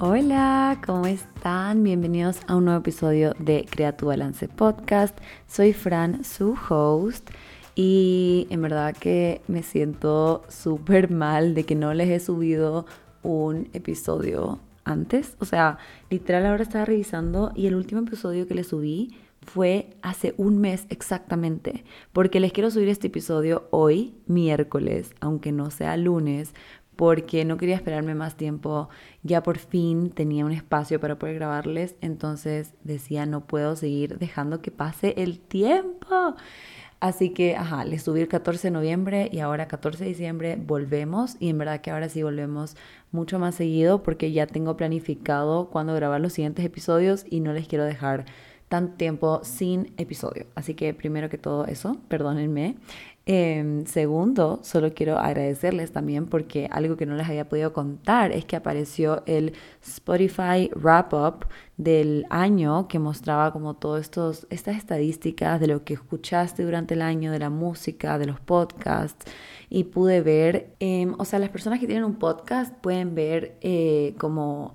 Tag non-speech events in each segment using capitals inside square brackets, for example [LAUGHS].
Hola, ¿cómo están? Bienvenidos a un nuevo episodio de Crea tu Balance Podcast. Soy Fran, su host, y en verdad que me siento súper mal de que no les he subido un episodio antes. O sea, literal ahora estaba revisando y el último episodio que les subí fue hace un mes exactamente, porque les quiero subir este episodio hoy, miércoles, aunque no sea lunes, porque no quería esperarme más tiempo. Ya por fin tenía un espacio para poder grabarles, entonces decía, no puedo seguir dejando que pase el tiempo. Así que, ajá, les subí el 14 de noviembre y ahora 14 de diciembre volvemos y en verdad que ahora sí volvemos mucho más seguido porque ya tengo planificado cuándo grabar los siguientes episodios y no les quiero dejar tan tiempo sin episodio. Así que primero que todo eso, perdónenme. Em, segundo, solo quiero agradecerles también porque algo que no les había podido contar es que apareció el Spotify Wrap Up del año que mostraba como todas estas estadísticas de lo que escuchaste durante el año, de la música, de los podcasts y pude ver, em, o sea, las personas que tienen un podcast pueden ver eh, como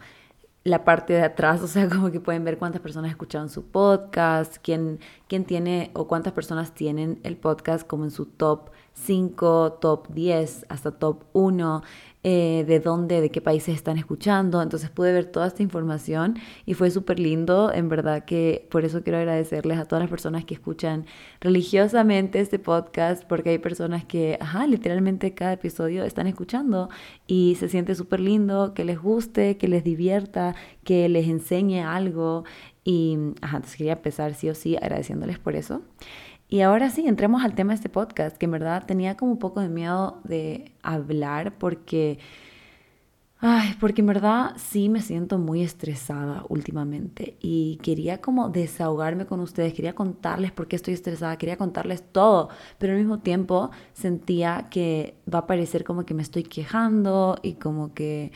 la parte de atrás, o sea, [LAUGHS] como que pueden ver cuántas personas escucharon su podcast, quién, quién tiene o cuántas personas tienen el podcast como en su top 5, top 10, hasta top 1. Eh, de dónde, de qué países están escuchando. Entonces pude ver toda esta información y fue súper lindo. En verdad que por eso quiero agradecerles a todas las personas que escuchan religiosamente este podcast, porque hay personas que, ajá, literalmente cada episodio están escuchando y se siente súper lindo, que les guste, que les divierta, que les enseñe algo. Y, ajá, entonces quería empezar sí o sí agradeciéndoles por eso. Y ahora sí, entremos al tema de este podcast, que en verdad tenía como un poco de miedo de hablar porque, ay, porque en verdad sí me siento muy estresada últimamente y quería como desahogarme con ustedes, quería contarles por qué estoy estresada, quería contarles todo, pero al mismo tiempo sentía que va a parecer como que me estoy quejando y como que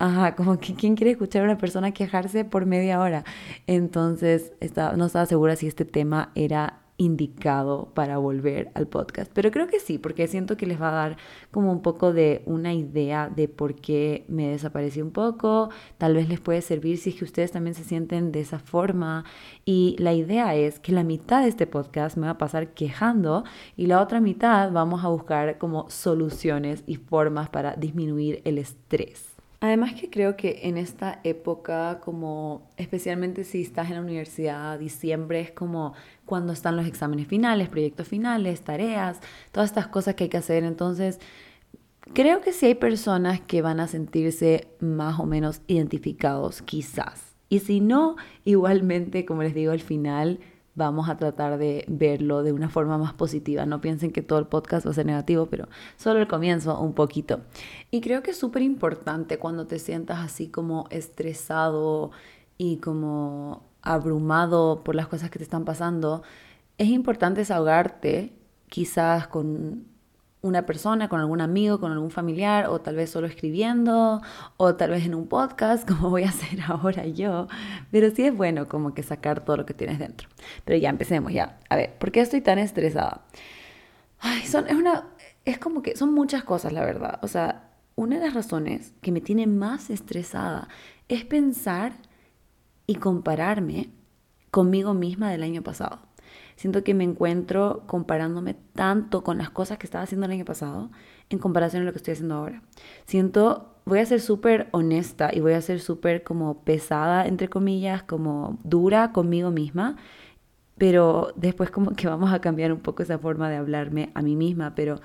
Ajá, como que quién quiere escuchar a una persona quejarse por media hora. Entonces no estaba segura si este tema era indicado para volver al podcast. Pero creo que sí, porque siento que les va a dar como un poco de una idea de por qué me desaparecí un poco. Tal vez les puede servir si es que ustedes también se sienten de esa forma. Y la idea es que la mitad de este podcast me va a pasar quejando y la otra mitad vamos a buscar como soluciones y formas para disminuir el estrés. Además que creo que en esta época, como especialmente si estás en la universidad, diciembre es como cuando están los exámenes finales, proyectos finales, tareas, todas estas cosas que hay que hacer. Entonces, creo que sí hay personas que van a sentirse más o menos identificados, quizás. Y si no, igualmente, como les digo al final, vamos a tratar de verlo de una forma más positiva. No piensen que todo el podcast va a ser negativo, pero solo el comienzo un poquito. Y creo que es súper importante cuando te sientas así como estresado y como abrumado por las cosas que te están pasando, es importante desahogarte quizás con una persona, con algún amigo, con algún familiar, o tal vez solo escribiendo, o tal vez en un podcast, [LAUGHS] como voy a hacer ahora yo. Pero sí es bueno como que sacar todo lo que tienes dentro. Pero ya empecemos, ya. A ver, ¿por qué estoy tan estresada? Ay, son, es, una, es como que son muchas cosas, la verdad. O sea, una de las razones que me tiene más estresada es pensar y compararme conmigo misma del año pasado. Siento que me encuentro comparándome tanto con las cosas que estaba haciendo el año pasado en comparación a lo que estoy haciendo ahora. Siento, voy a ser súper honesta y voy a ser súper como pesada, entre comillas, como dura conmigo misma, pero después como que vamos a cambiar un poco esa forma de hablarme a mí misma, pero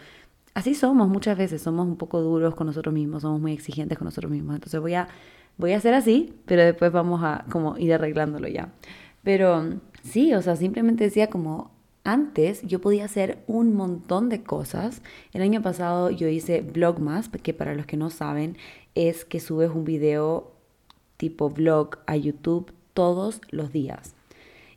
así somos muchas veces, somos un poco duros con nosotros mismos, somos muy exigentes con nosotros mismos. Entonces voy a, voy a hacer así, pero después vamos a como ir arreglándolo ya. Pero Sí, o sea, simplemente decía como antes yo podía hacer un montón de cosas. El año pasado yo hice Vlogmas, que para los que no saben es que subes un video tipo vlog a YouTube todos los días.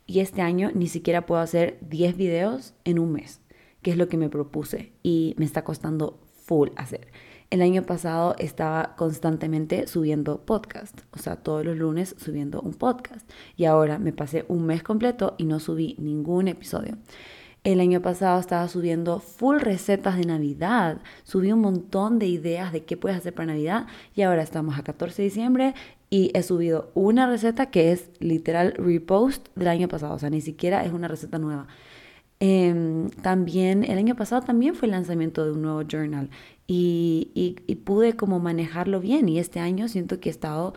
Y este año ni siquiera puedo hacer 10 videos en un mes, que es lo que me propuse y me está costando full hacer. El año pasado estaba constantemente subiendo podcast, o sea, todos los lunes subiendo un podcast. Y ahora me pasé un mes completo y no subí ningún episodio. El año pasado estaba subiendo full recetas de Navidad. Subí un montón de ideas de qué puedes hacer para Navidad y ahora estamos a 14 de diciembre y he subido una receta que es literal repost del año pasado. O sea, ni siquiera es una receta nueva. Em, también el año pasado también fue el lanzamiento de un nuevo journal y, y, pude como manejarlo bien y este año siento que he estado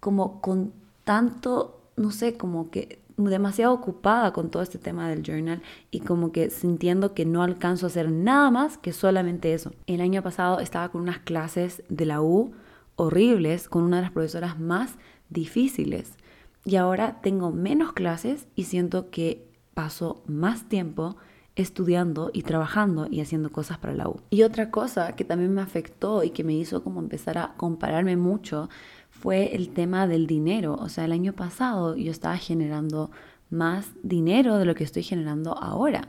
como con tanto, no sé, como que demasiado ocupada con todo este tema del journal y como que sintiendo que no alcanzo a hacer nada más que solamente eso. El año pasado estaba con unas clases de la U horribles con una de las profesoras más difíciles y ahora tengo menos clases y siento que paso más tiempo estudiando y trabajando y haciendo cosas para la U. Y otra cosa que también me afectó y que me hizo como empezar a compararme mucho fue el tema del dinero. O sea, el año pasado yo estaba generando más dinero de lo que estoy generando ahora.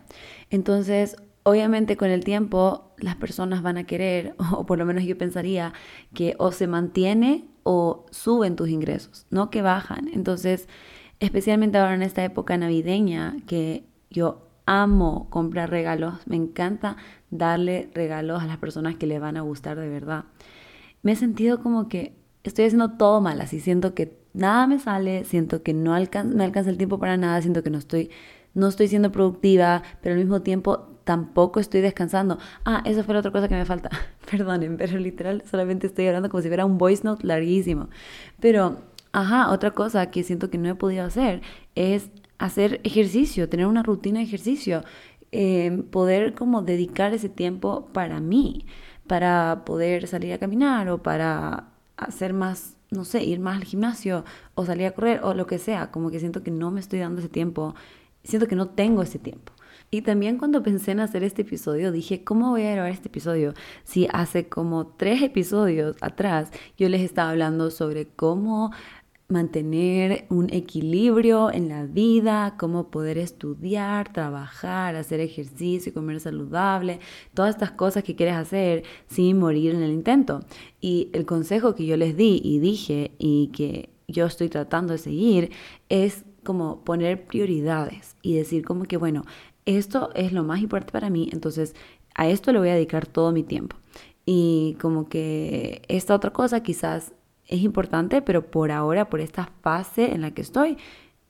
Entonces, obviamente con el tiempo las personas van a querer, [LAUGHS] o por lo menos yo pensaría, que o se mantiene o suben tus ingresos, no que bajan. Entonces, especialmente ahora en esta época navideña que yo amo comprar regalos, me encanta darle regalos a las personas que le van a gustar de verdad. Me he sentido como que estoy haciendo todo mal, así siento que nada me sale, siento que no me alcanza el tiempo para nada, siento que no estoy, no estoy siendo productiva, pero al mismo tiempo tampoco estoy descansando. Ah, esa fue la otra cosa que me falta. [LAUGHS] Perdonen, pero literal solamente estoy hablando como si fuera un voice note larguísimo. Pero Ajá, otra cosa que siento que no he podido hacer es hacer ejercicio, tener una rutina de ejercicio, em, poder como dedicar ese tiempo para mí, para poder salir a caminar o para hacer más, no sé, ir más al gimnasio o salir a correr o lo que sea, como que siento que no me estoy dando ese tiempo, siento que no tengo ese tiempo. Y también cuando pensé en hacer este episodio, dije, ¿cómo voy a grabar este episodio? Si hace como tres episodios atrás yo les estaba hablando sobre cómo mantener un equilibrio en la vida, cómo poder estudiar, trabajar, hacer ejercicio, comer saludable, todas estas cosas que quieres hacer sin morir en el intento. Y el consejo que yo les di y dije y que yo estoy tratando de seguir es como poner prioridades y decir como que, bueno, esto es lo más importante para mí, entonces a esto le voy a dedicar todo mi tiempo. Y como que esta otra cosa quizás es importante, pero por ahora, por esta fase en la que estoy,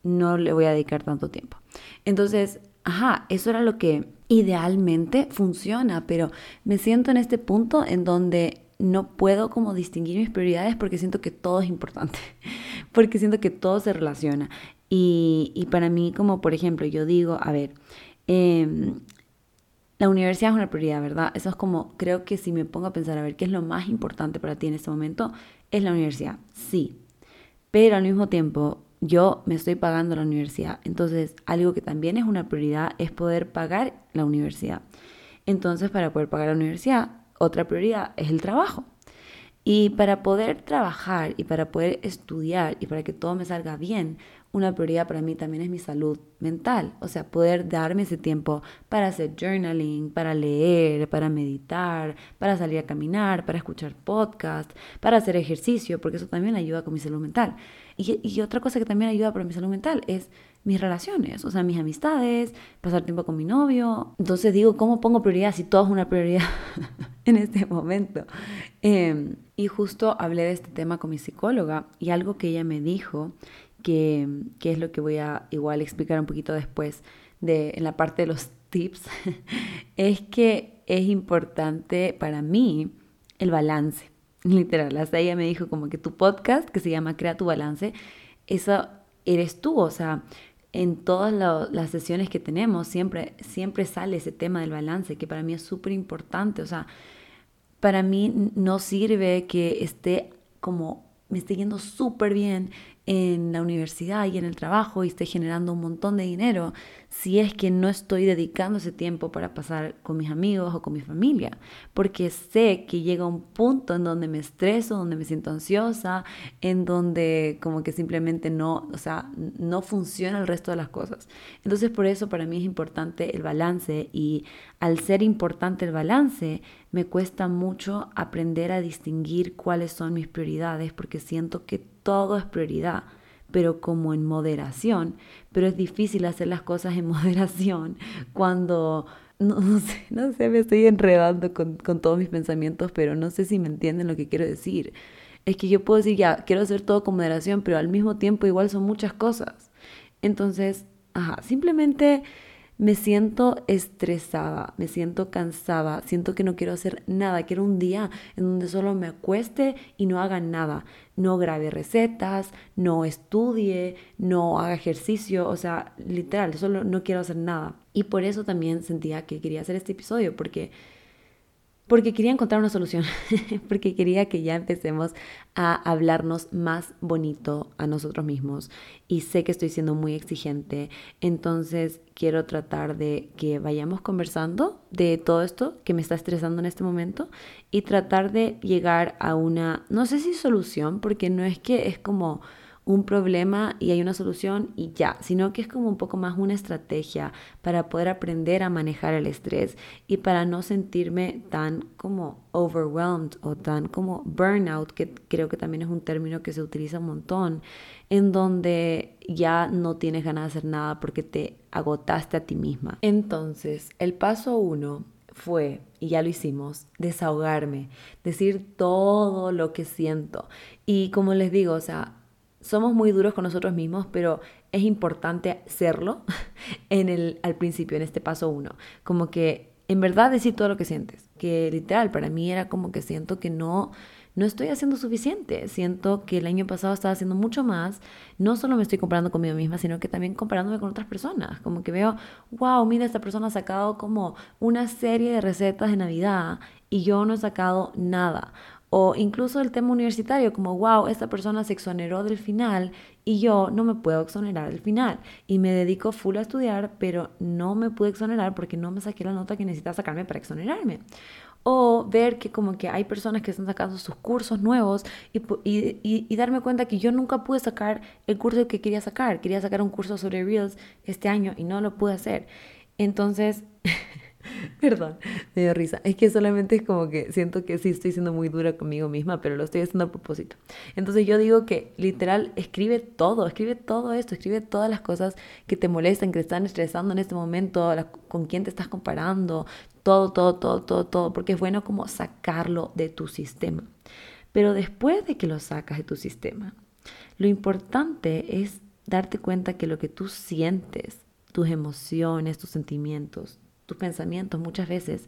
no le voy a dedicar tanto tiempo. Entonces, ajá, eso era lo que idealmente funciona, pero me siento en este punto en donde no puedo como distinguir mis prioridades porque siento que todo es importante, [LAUGHS] porque siento que todo se relaciona. Y, para mí, como por ejemplo, yo digo, a ver, em, la universidad es una prioridad, ¿verdad? Eso es como, creo que si me pongo a pensar, a ver, ¿qué es lo más importante para ti en este momento? Es la universidad, sí. Pero al mismo tiempo, yo me estoy pagando la universidad. Entonces, algo que también es una prioridad es poder pagar la universidad. Entonces, para poder pagar la universidad, otra prioridad es el trabajo. Y para poder trabajar y para poder estudiar y para que todo me salga bien, una prioridad para mí también es mi salud mental, o sea, poder darme ese tiempo para hacer journaling, para leer, para meditar, para salir a caminar, para escuchar podcast, para hacer ejercicio, porque eso también ayuda con mi salud mental. Y, otra cosa que también ayuda para mi salud mental es mis relaciones, o sea, mis amistades, pasar tiempo con mi novio. Entonces digo, ¿cómo pongo prioridad si todo es una prioridad [LAUGHS] en este momento? Em, y justo hablé de este tema con mi psicóloga y algo que ella me dijo que, es lo que voy a igual explicar un poquito después de, en la parte de los [LAUGHS] tips, [LAUGHS] es que es importante para mí el balance, [LAUGHS] literal. Hasta ella me dijo como que tu podcast, que se llama Crea tu balance, eso eres tú, o sea, en todas las sesiones que tenemos siempre, siempre sale ese tema del balance, que para mí es súper importante, o sea, para mí no sirve que esté como me esté yendo súper bien en la universidad y en el trabajo y esté generando un montón de dinero si es que no estoy dedicando ese tiempo para pasar con mis amigos o con mi familia, porque sé que llega un punto en donde me estreso, donde me siento ansiosa, en donde como que simplemente no, o sea, no funciona el resto de las cosas. Entonces por eso para mí es importante el balance y al ser importante el balance, me cuesta mucho aprender a distinguir cuáles son mis prioridades porque siento que todo es prioridad pero como en moderación. Pero es difícil hacer las cosas en [LAUGHS] moderación cuando no, sé, no sé, me estoy enredando con, con, todos mis pensamientos, pero no sé si me entienden lo que quiero decir. Es que yo puedo decir, ya, quiero hacer todo con moderación, pero al mismo tiempo igual son muchas cosas. Entonces, ajá, simplemente me siento estresada, me siento cansada, siento que no quiero hacer nada, quiero un día en donde solo me acueste y no haga nada, no grabe recetas, no estudie, no haga ejercicio, o sea, literal, solo no quiero hacer nada. Y por eso también sentía que quería hacer este episodio, porque porque quería encontrar una solución, [LAUGHS] porque quería que ya empecemos a hablarnos más bonito a nosotros mismos. Y sé que estoy siendo muy exigente, entonces quiero tratar de que vayamos conversando de todo esto que me está estresando en este momento y tratar de llegar a una, no sé si solución, porque no es que es como un problema y hay una solución y ya, sino que es como un poco más una estrategia para poder aprender a manejar el estrés y para no sentirme tan como overwhelmed o tan como burnout, que creo que también es un término que se utiliza un montón, en donde ya no tienes ganas de hacer nada porque te agotaste a ti misma. Entonces, el paso uno fue, y ya lo hicimos, desahogarme, decir todo lo que siento. Y como les digo, o sea, somos muy duros con nosotros mismos, pero es importante serlo [LAUGHS] en el, al principio, en este paso uno. Como que en verdad decir todo lo que sientes. Que literal, para mí era como que siento que no, no estoy haciendo suficiente. Siento que el año pasado estaba haciendo mucho más. No solo me estoy comparando conmigo misma, sino que también comparándome con otras personas. Como que veo, wow, mira, esta persona ha sacado como una serie de recetas de Navidad y yo no he sacado nada. O incluso el tema universitario, como, wow, esta persona se exoneró del final y yo no me puedo exonerar del final. Y me dedico full a estudiar, pero no me pude exonerar porque no me saqué la nota que necesitaba sacarme para exonerarme. O ver que como que hay personas que están sacando sus cursos nuevos y, y, y, darme cuenta que yo nunca pude sacar el curso que quería sacar. Quería sacar un curso sobre Reels este año y no lo pude hacer. Entonces... [LAUGHS] Perdón, me dio risa. Es que solamente es como que siento que sí estoy siendo muy dura conmigo misma, pero lo estoy haciendo a propósito. Entonces yo digo que literal escribe todo, escribe todo esto, escribe todas las cosas que te molestan, que te están estresando en este momento, con quién te estás comparando, todo, todo, todo, todo, todo, porque es bueno como sacarlo de tu sistema. Pero después de que lo sacas de tu sistema, lo importante es darte cuenta que lo que tú sientes, tus emociones, tus sentimientos, tus pensamientos muchas veces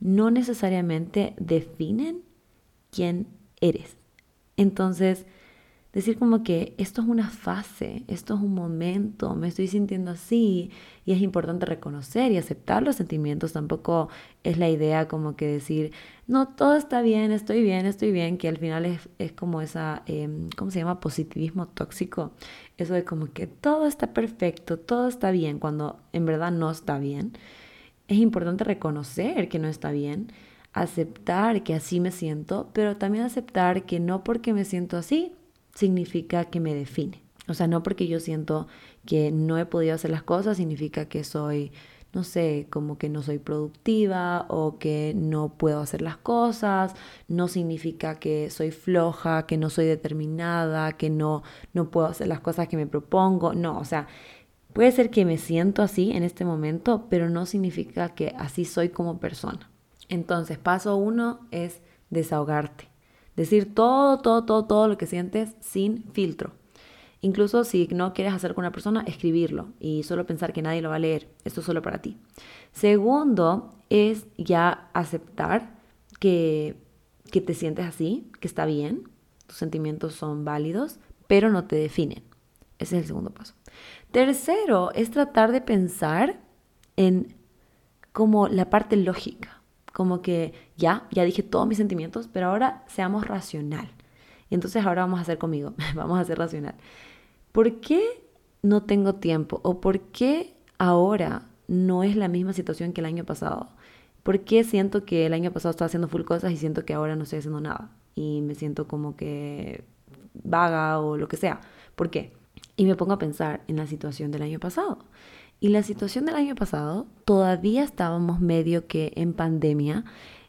no necesariamente definen quién eres. Entonces, decir como que esto es una fase, esto es un momento, me estoy sintiendo así y es importante reconocer y aceptar los sentimientos. Tampoco es la idea como que decir, no, todo está bien, estoy bien, estoy bien, que al final es, es como esa, em, ¿cómo se llama? Positivismo tóxico. Eso de como que todo está perfecto, todo está bien, cuando en verdad no está bien es importante reconocer que no está bien, aceptar que así me siento, pero también aceptar que no porque me siento así significa que me define. O sea, no porque yo siento que no he podido hacer las cosas significa que soy, no sé, como que no soy productiva o que no puedo hacer las cosas, no significa que soy floja, que no soy determinada, que no, no puedo hacer las cosas que me propongo. No, o sea, Puede ser que me siento así en este momento, pero no significa que así soy como persona. Entonces, paso uno es desahogarte. Decir todo, todo, todo, todo lo que sientes sin filtro. Incluso si no quieres hacer con una persona, escribirlo y solo pensar que nadie lo va a leer. Esto es solo para ti. Segundo es ya aceptar que, que te sientes así, que está bien, tus sentimientos son válidos, pero no te definen. Ese es el segundo paso. Tercero, es tratar de pensar en como la parte lógica, como que ya, ya dije todos mis sentimientos, pero ahora seamos racional. Entonces ahora vamos a hacer conmigo, [LAUGHS] vamos a ser racional. ¿Por qué no tengo tiempo? ¿O por qué ahora no es la misma situación que el año pasado? ¿Por qué siento que el año pasado estaba haciendo full cosas y siento que ahora no estoy haciendo nada? Y me siento como que vaga o lo que sea. ¿Por qué? Y me pongo a pensar en la situación del año pasado. Y la situación del año pasado, todavía estábamos medio que en pandemia.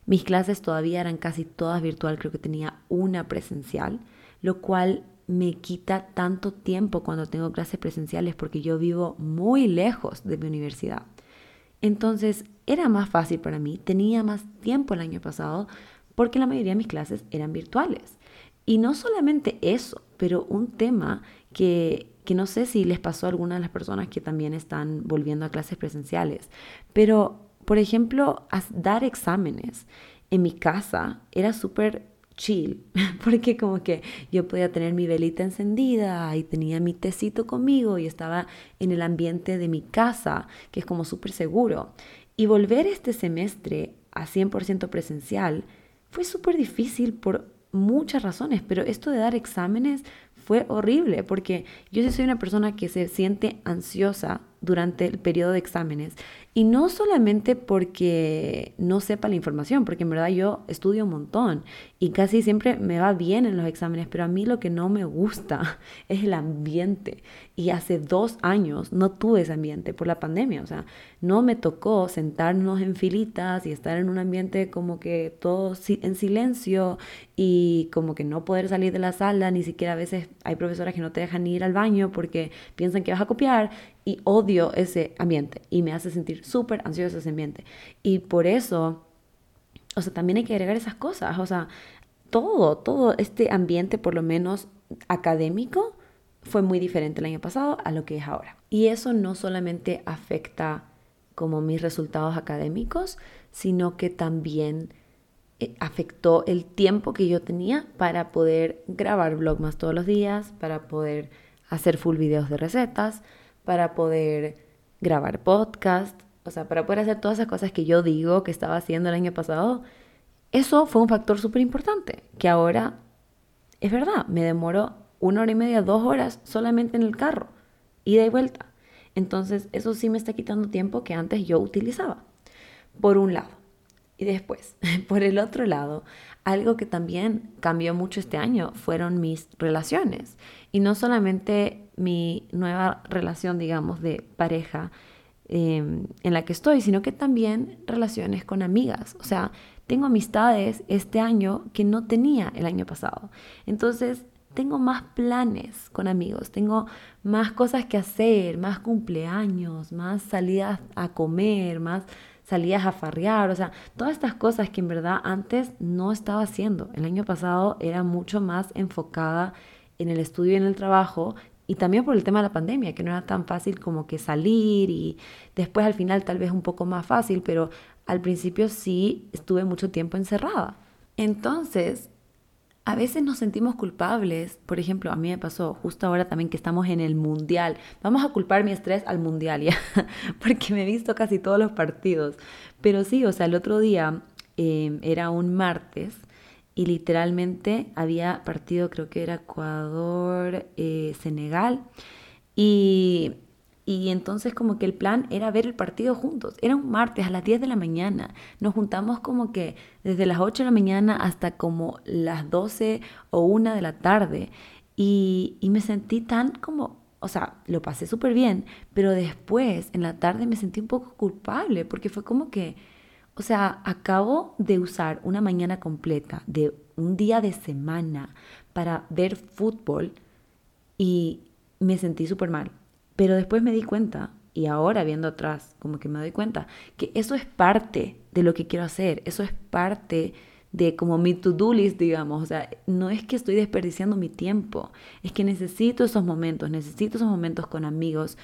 Mis clases todavía eran casi todas virtual, creo que tenía una presencial, lo cual me quita tanto tiempo cuando tengo clases presenciales porque yo vivo muy lejos de mi universidad. Entonces era más fácil para mí, tenía más tiempo el año pasado porque la mayoría de mis clases eran virtuales. Y no solamente eso, pero un tema que, que no sé si les pasó a algunas de las personas que también están volviendo a clases presenciales, pero por ejemplo, dar exámenes en mi casa era súper chill, [LAUGHS] porque como que yo podía tener mi velita encendida y tenía mi tecito conmigo y estaba en el ambiente de mi casa, que es como súper seguro. Y volver este semestre a 100% presencial fue súper difícil por muchas razones, pero esto de dar exámenes fue horrible porque yo sí soy una persona que se siente ansiosa durante el periodo de exámenes y no solamente porque no sepa la información, porque en verdad yo estudio un montón y casi siempre me va bien en los exámenes, pero a mí lo que no me gusta [LAUGHS] es el ambiente. Y hace dos años no tuve ese ambiente por la pandemia, o sea, no me tocó sentarnos en filitas y estar en un ambiente como que todo en silencio y como que no poder salir de la sala, ni siquiera a veces hay profesoras que no te dejan ir al baño porque piensan que vas a copiar y odio ese ambiente y me hace sentir súper ansioso ese ambiente. Y por eso, o sea, también hay que agregar esas cosas, o sea, todo, todo este ambiente, por lo menos académico, fue muy diferente el año pasado a lo que es ahora. Y eso no solamente afecta como mis resultados académicos, sino que también eh, afectó el tiempo que yo tenía para poder grabar vlogmas todos los días, para poder hacer full videos de recetas, para poder grabar podcast, o sea, para poder hacer todas esas cosas que yo digo que estaba haciendo el año pasado, eso fue un factor súper importante, que ahora es verdad, me demoró una hora y media, dos horas solamente en el carro, ida y vuelta. Entonces, eso sí me está quitando tiempo que antes yo utilizaba, por un lado. Y después, [LAUGHS] por el otro lado, algo que también cambió mucho este año fueron mis relaciones. Y no solamente mi nueva relación, digamos, de pareja em, en la que estoy, sino que también relaciones con amigas. O sea, tengo amistades este año que no tenía el año pasado. Entonces, tengo más planes con amigos, tengo más cosas que hacer, más cumpleaños, más salidas a comer, más salidas a farrear, o sea, todas estas cosas que en verdad antes no estaba haciendo. El año pasado era mucho más enfocada en el estudio y en el trabajo y también por el tema de la pandemia, que no era tan fácil como que salir y después al final tal vez un poco más fácil, pero al principio sí estuve mucho tiempo encerrada. Entonces, a veces nos sentimos culpables. Por ejemplo, a mí me pasó justo ahora también que estamos en el mundial. Vamos a culpar mi estrés al mundial ya, [LAUGHS] porque me he visto casi todos los partidos. Pero sí, o sea, el otro día em, era un martes y literalmente había partido, creo que era Ecuador, eh, Senegal. Y y entonces como que el plan era ver el partido juntos. Era un martes a las 10 de la mañana. Nos juntamos como que desde las 8 de la mañana hasta como las 12 o 1 de la tarde. Y, y me sentí tan como, o sea, lo pasé súper bien, pero después en la tarde me sentí un poco culpable porque fue como que, o sea, acabo de usar una mañana completa de un día de semana para ver fútbol y me sentí súper mal. Pero después me di cuenta, y ahora viendo atrás, como que me doy cuenta, que eso es parte de lo que quiero hacer, eso es parte de como mi to-do list, digamos. O sea, no es que estoy desperdiciando mi tiempo, es que necesito esos momentos, necesito esos momentos con amigos,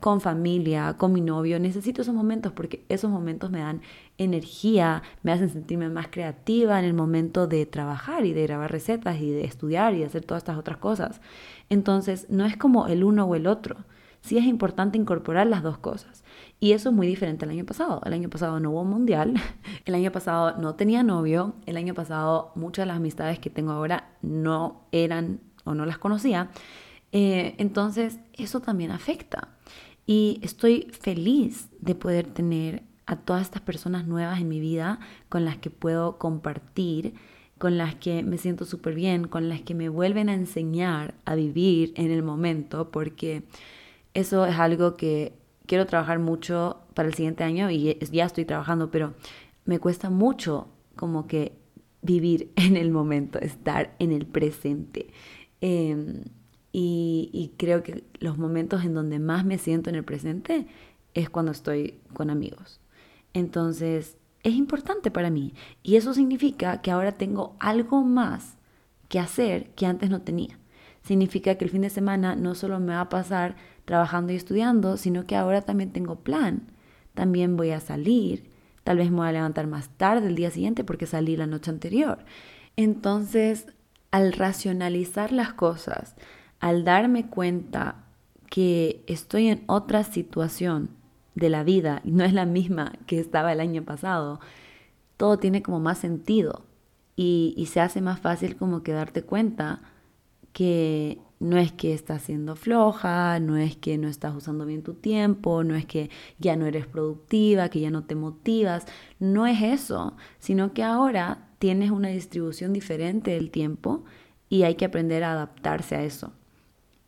con familia, con mi novio, necesito esos momentos porque esos momentos me dan energía, me hacen sentirme más creativa en el momento de trabajar y de grabar recetas y de estudiar y de hacer todas estas otras cosas. Entonces, no es como el uno o el otro sí es importante incorporar las dos cosas. Y eso es muy diferente al año pasado. El año pasado no hubo mundial, [LAUGHS] el año pasado no tenía novio, el año pasado muchas de las amistades que tengo ahora no eran o no las conocía. Eh, entonces eso también afecta. Y estoy feliz de poder tener a todas estas personas nuevas en mi vida con las que puedo compartir, con las que me siento súper bien, con las que me vuelven a enseñar a vivir en el momento, porque eso es algo que quiero trabajar mucho para el siguiente año y ya estoy trabajando, pero me cuesta mucho como que vivir [LAUGHS] en el momento, estar en el presente. Em, y, creo que los momentos en donde más me siento en el presente es cuando estoy con amigos. Entonces, es importante para mí. Y eso significa que ahora tengo algo más que hacer que antes no tenía. Significa que el fin de semana no solo me va a pasar trabajando y estudiando, sino que ahora también tengo plan. También voy a salir. Tal vez me voy a levantar más tarde el día siguiente porque salí la noche anterior. Entonces, al racionalizar las cosas, al darme cuenta que estoy en otra situación de la vida y [LAUGHS] no es la misma que estaba el año pasado, todo tiene como más sentido y, y se hace más fácil como que darte cuenta que no es que estás siendo floja, no es que no estás usando bien tu tiempo, no es que ya no eres productiva, que ya no te motivas, no es eso, sino que ahora tienes una distribución diferente del tiempo y hay que aprender a adaptarse a eso.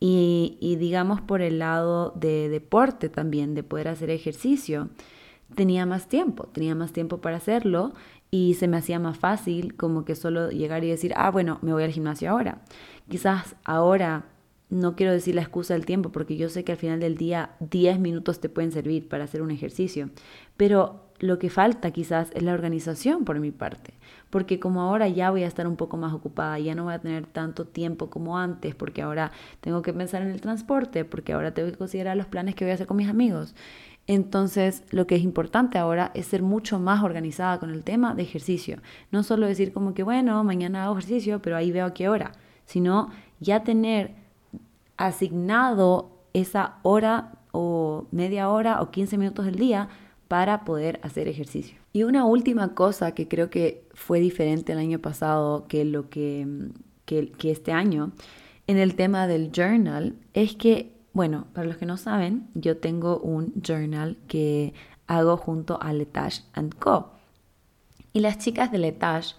Y, digamos por el lado de deporte también, de poder hacer ejercicio, tenía más tiempo, tenía más tiempo para hacerlo y se me hacía más fácil como que solo llegar y decir, ah, bueno, me voy al gimnasio ahora. Quizás ahora no quiero decir la excusa del tiempo porque yo sé que al final del día 10 minutos te pueden servir para hacer un ejercicio, pero lo que falta quizás es la organización por mi parte, porque como ahora ya voy a estar un poco más ocupada, ya no voy a tener tanto tiempo como antes, porque ahora tengo que pensar en el transporte, porque ahora tengo que considerar los planes que voy a hacer con mis amigos. Entonces, lo que es importante ahora es ser mucho más organizada con el tema de ejercicio. No solo decir como que, bueno, mañana hago ejercicio, pero ahí veo a qué hora, sino ya tener asignado esa hora o media hora o 15 minutos del día para poder hacer ejercicio. Y una última cosa que creo que fue diferente el año pasado que lo que, que, este año en el tema del journal es que, bueno, para los que no saben, yo tengo un journal que hago junto a Letage Co. Y las chicas de Letage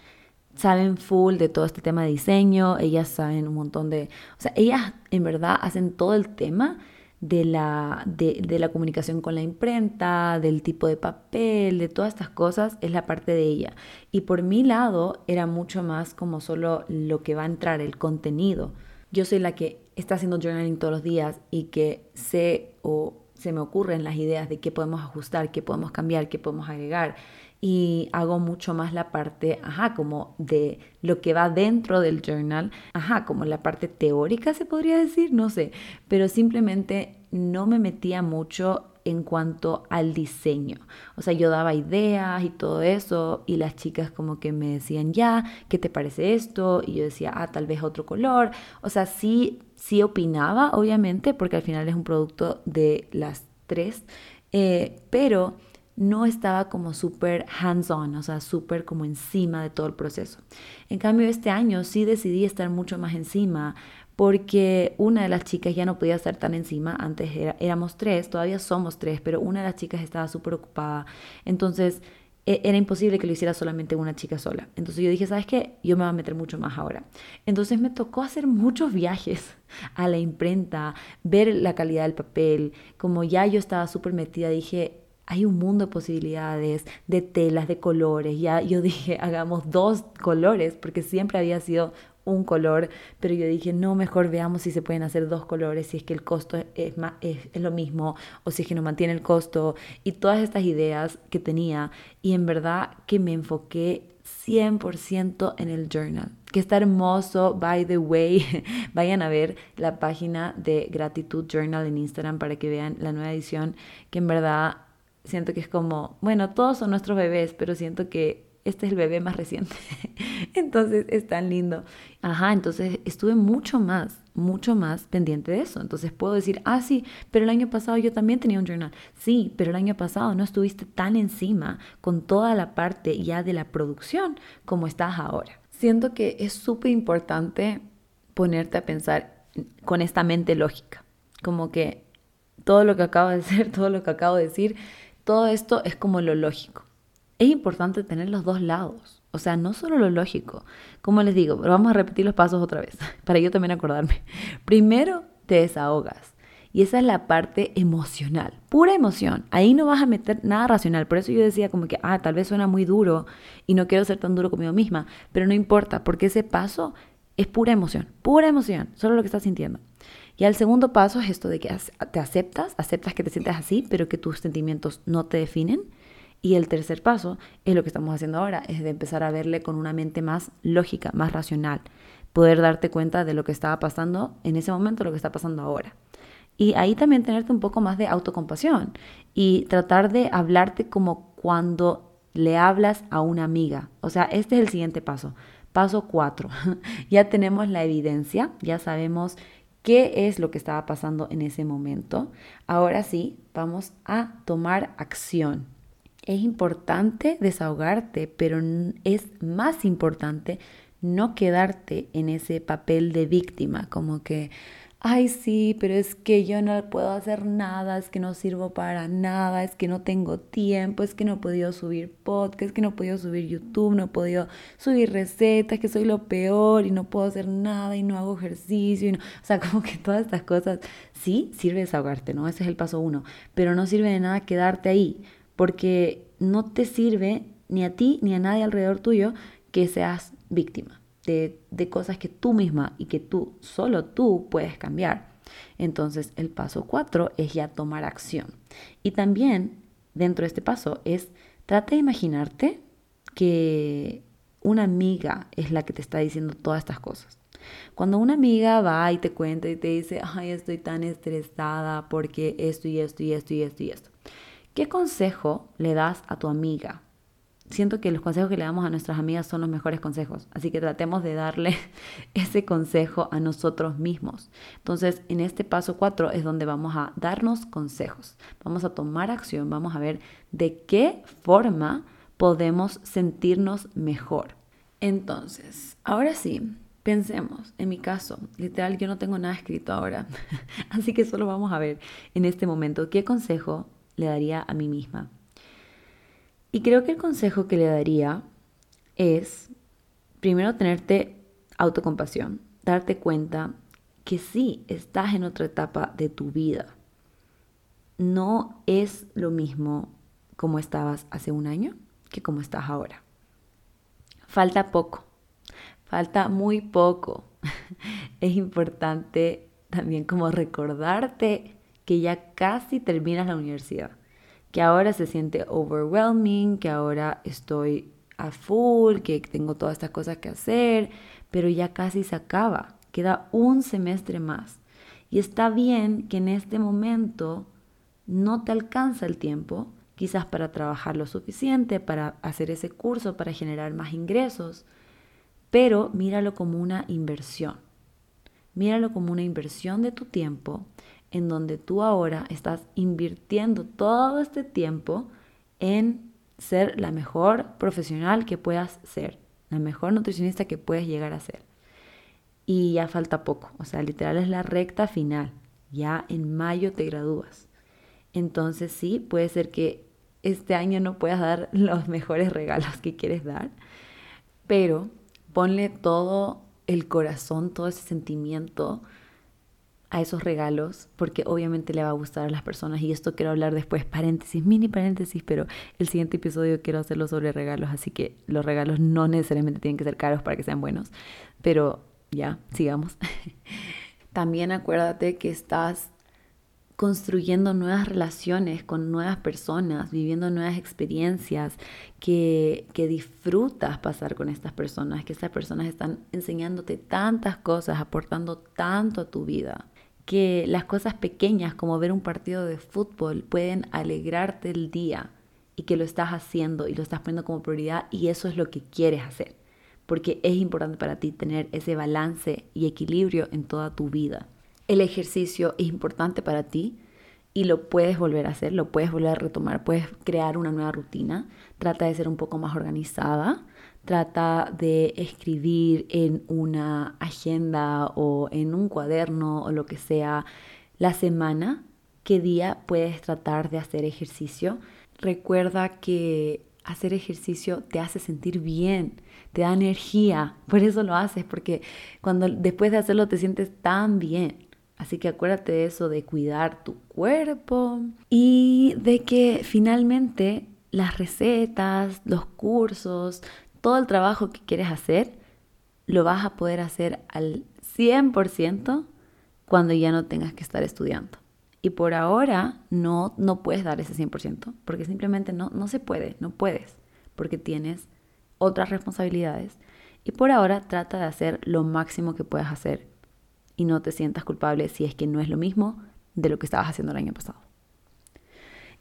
saben full de todo este tema de diseño, ellas saben un montón de, o sea, ellas en verdad hacen todo el tema de la, de, de, la comunicación con la imprenta, del tipo de papel, de todas estas cosas, es la parte de ella. Y por mi lado era mucho más como solo lo que va a entrar, el contenido. Yo soy la que está haciendo journaling todos los días y que sé o se me ocurren las ideas de qué podemos ajustar, qué podemos cambiar, qué podemos agregar y hago mucho más la parte, ajá, como de lo que va dentro del journal, ajá, como la parte teórica se podría decir, no sé, pero simplemente no me metía mucho en cuanto al diseño. O sea, yo daba ideas y todo eso y las chicas como que me decían, ya, ¿qué te parece esto? Y yo decía, ah, tal vez otro color. O sea, sí, sí opinaba, obviamente, porque al final es un producto de las tres, eh, pero no estaba como súper hands-on, o sea, súper como encima de todo el proceso. En cambio, este año sí decidí estar mucho más encima porque una de las chicas ya no podía estar tan encima, antes éramos tres, todavía somos tres, pero una de las chicas estaba súper ocupada, entonces era imposible que lo hiciera solamente una chica sola. Entonces yo dije, ¿sabes qué? Yo me voy a meter mucho más ahora. Entonces me tocó hacer muchos viajes a la imprenta, ver la calidad del papel, como ya yo estaba súper metida, dije, hay un mundo de posibilidades, de telas, de colores. Ya yo dije, hagamos dos colores, porque siempre había sido un color, pero yo dije, no, mejor veamos si se pueden hacer dos colores, si es que el costo es, más, es, lo mismo, o si es que no mantiene el costo, y todas estas ideas que tenía, y en verdad que me enfoqué 100% en el journal, que está hermoso, by the way, [LAUGHS] vayan a ver la página de Gratitud Journal en Instagram para que vean la nueva edición, que en verdad siento que es como, bueno, todos son nuestros bebés, pero siento que este es el bebé más reciente. [LAUGHS] entonces es tan lindo. Ajá, entonces estuve mucho más, mucho más pendiente de eso. Entonces puedo decir, ah, sí, pero el año pasado yo también tenía un journal. Sí, pero el año pasado no estuviste tan encima con toda la parte ya de la producción como estás ahora. Siento que es súper importante ponerte a pensar con esta mente lógica. Como que todo lo que acabo de [LAUGHS] hacer, todo lo que acabo de decir, todo esto es como lo lógico. Es importante tener los dos lados. O sea, no solo lo lógico. Como les digo, pero vamos a repetir los pasos otra vez, [LAUGHS] para yo también acordarme. Primero, te desahogas. Y esa es la parte emocional, pura emoción. Ahí no vas a meter nada racional. Por eso yo decía como que, ah, tal vez suena muy duro y no quiero ser tan duro conmigo misma. Pero no importa, porque ese paso Es pura emoción, pura emoción, solo lo que estás sintiendo. Y el segundo paso es esto de que te aceptas, aceptas que te sientes así, pero que tus sentimientos no te definen. Y el tercer paso es lo que estamos haciendo ahora, es de empezar a verle con una mente más lógica, más racional, poder darte cuenta de lo que estaba pasando en ese momento, lo que está pasando ahora. Y ahí también tenerte un poco más de autocompasión y tratar de hablarte como cuando le hablas a una amiga. O sea, este es el siguiente paso. Paso cuatro. [LAUGHS] ya tenemos la evidencia, ya sabemos qué es lo que estaba pasando en ese momento. Ahora sí, vamos a tomar acción. Es importante desahogarte, pero es más importante no quedarte en ese papel de víctima, como que, ay sí, pero es que yo no puedo hacer nada, es que no sirvo para nada, es que no tengo tiempo, es que no he podido subir podcast, es que no he podido subir YouTube, no he podido subir recetas, que soy lo peor y no puedo hacer nada y no hago ejercicio. Y no, o sea, [LAUGHS] como que todas estas cosas, sí, sirve desahogarte, ¿no? Ese es el paso uno, pero no sirve de nada quedarte ahí, porque no te sirve ni a ti ni a nadie alrededor tuyo que seas víctima de, cosas que tú misma y que tú, solo tú puedes cambiar. Entonces el paso cuatro es ya tomar acción. Y también dentro de este paso es, trata de imaginarte que una amiga es la que te está diciendo todas estas cosas. Cuando una amiga va y te cuenta y te dice, ay, estoy tan estresada porque esto y esto y esto y esto y esto. ¿Qué consejo le das a tu amiga siento que los consejos que le damos a nuestras amigas son los mejores consejos, así que tratemos de darle [LAUGHS] ese consejo a nosotros mismos. Entonces, en este paso 4 es donde vamos a darnos consejos, vamos a tomar acción, vamos a ver de qué forma podemos sentirnos mejor. Entonces, ahora sí, pensemos, en mi caso, literal, yo no tengo nada escrito ahora, [LAUGHS] así que solo vamos a ver en este momento qué consejo le daría a mí misma. Y creo que el consejo que le daría es, primero, tenerte autocompasión, darte cuenta que sí, estás en otra etapa de tu vida. No es lo mismo como estabas hace un año que como estás ahora. Falta poco, falta muy poco. [LAUGHS] es importante también como recordarte que ya casi terminas la universidad que ahora se siente overwhelming, que ahora estoy a full, que tengo todas estas cosas que hacer, pero ya casi se acaba, queda un semestre más. Y está bien que en este momento no te alcanza el tiempo, quizás para trabajar lo suficiente, para hacer ese curso, para generar más ingresos, pero míralo como una inversión. Míralo como una inversión de tu tiempo en donde tú ahora estás invirtiendo todo este tiempo en ser la mejor profesional que puedas ser, la mejor nutricionista que puedes llegar a ser. Y ya falta poco, o sea, literal es la recta final. Ya en mayo te gradúas. Entonces sí, puede ser que este año no puedas dar [LAUGHS] los mejores regalos que quieres dar, pero ponle todo el corazón, todo ese sentimiento, a esos regalos, porque obviamente le va a gustar a las personas. Y esto quiero hablar después, paréntesis, mini paréntesis, pero el siguiente episodio quiero hacerlo sobre regalos, así que los regalos no necesariamente tienen que ser caros para que sean buenos. Pero ya, sigamos. [LAUGHS] También acuérdate que estás construyendo nuevas relaciones con nuevas personas, viviendo nuevas experiencias, que, que disfrutas pasar con estas personas, que estas personas están enseñándote tantas cosas, aportando tanto a tu vida que las cosas pequeñas como ver un partido de fútbol pueden alegrarte el día y que lo estás haciendo y lo estás poniendo como prioridad y eso es lo que quieres hacer, porque es importante para ti tener ese balance y equilibrio en toda tu vida. El ejercicio es importante para ti y lo puedes volver a hacer, lo puedes volver a retomar, puedes crear una nueva rutina, trata de ser un poco más organizada, trata de escribir en una agenda o en un cuaderno o lo que sea la semana, qué día puedes tratar de hacer ejercicio. Recuerda que hacer ejercicio te hace sentir bien, te da energía, por eso lo haces, porque cuando después de hacerlo te sientes tan bien. Así que acuérdate de eso, de cuidar tu cuerpo y de que finalmente las recetas, los cursos, todo el trabajo que quieres hacer lo vas a poder hacer al 100% cuando ya no tengas que estar estudiando. Y por ahora no, no puedes dar ese 100%, porque simplemente no, no se puede, no puedes, porque tienes otras responsabilidades. Y por ahora trata de hacer lo máximo que puedas hacer y no te sientas culpable si es que no es lo mismo de lo que estabas haciendo el año pasado.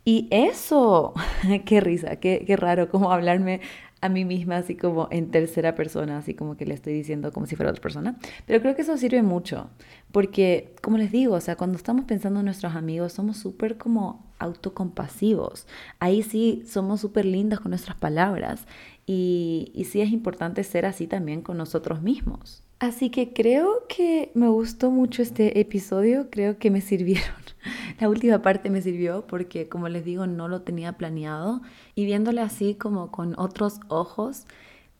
Y eso, [LAUGHS] qué risa, qué, qué raro como hablarme a mí misma así como en tercera persona, así como que le estoy diciendo como si fuera otra persona. Pero creo que eso sirve mucho, porque como les digo, o sea, cuando estamos pensando en nuestros amigos, somos súper como autocompasivos. Ahí sí somos súper lindas con nuestras palabras y, y sí es importante ser así también con nosotros mismos. Así que creo que me gustó mucho este episodio, creo que me sirvieron. La última parte me sirvió porque, como les digo, no lo tenía planeado y viéndole así como con otros ojos,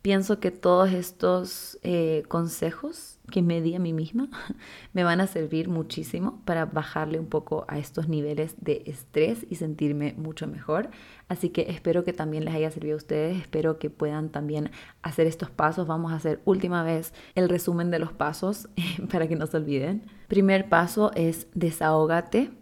pienso que todos estos eh, consejos que me di a mí misma [LAUGHS] me van a servir muchísimo para bajarle un poco a estos niveles de estrés y sentirme mucho mejor. Así que espero que también les haya servido a ustedes, espero que puedan también hacer estos pasos. Vamos a hacer última vez el resumen de los pasos [LAUGHS] para que no se olviden. Primer paso es desahógate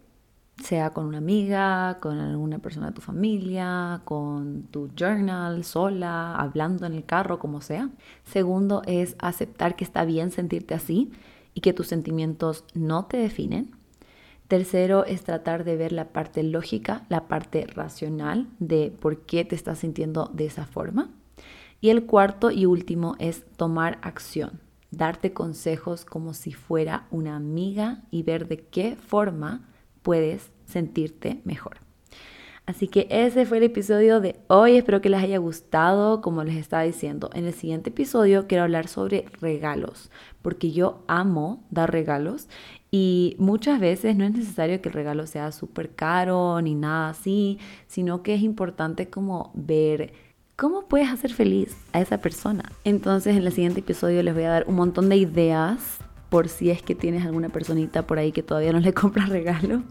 sea con una amiga, con alguna persona de tu familia, con tu journal, sola, hablando en el carro, como sea. Segundo es aceptar que está bien sentirte así y que tus sentimientos no te definen. Tercero es tratar de ver la parte lógica, la parte racional de por qué te estás sintiendo de esa forma. Y el cuarto y último es tomar acción, darte consejos como si fuera una amiga y ver de qué forma puedes sentirte mejor. Así que ese fue el episodio de hoy. Espero que les haya gustado. Como les estaba diciendo, en el siguiente episodio quiero hablar sobre regalos, porque yo amo dar regalos y muchas veces no es necesario que el regalo sea súper caro ni nada así, sino que es importante como ver cómo puedes hacer feliz a esa persona. Entonces en el siguiente episodio les voy a dar un montón de ideas por si es que tienes alguna personita por ahí que todavía no le [LAUGHS] compras regalo.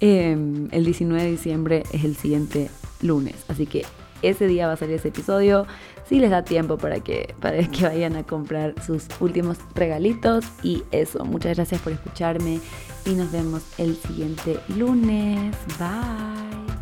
Em, el 19 de diciembre es el siguiente lunes, así que ese día va a salir ese episodio. Si les da tiempo para que, para que vayan a comprar sus últimos regalitos. Y eso, muchas gracias por escucharme y nos vemos el siguiente lunes. Bye.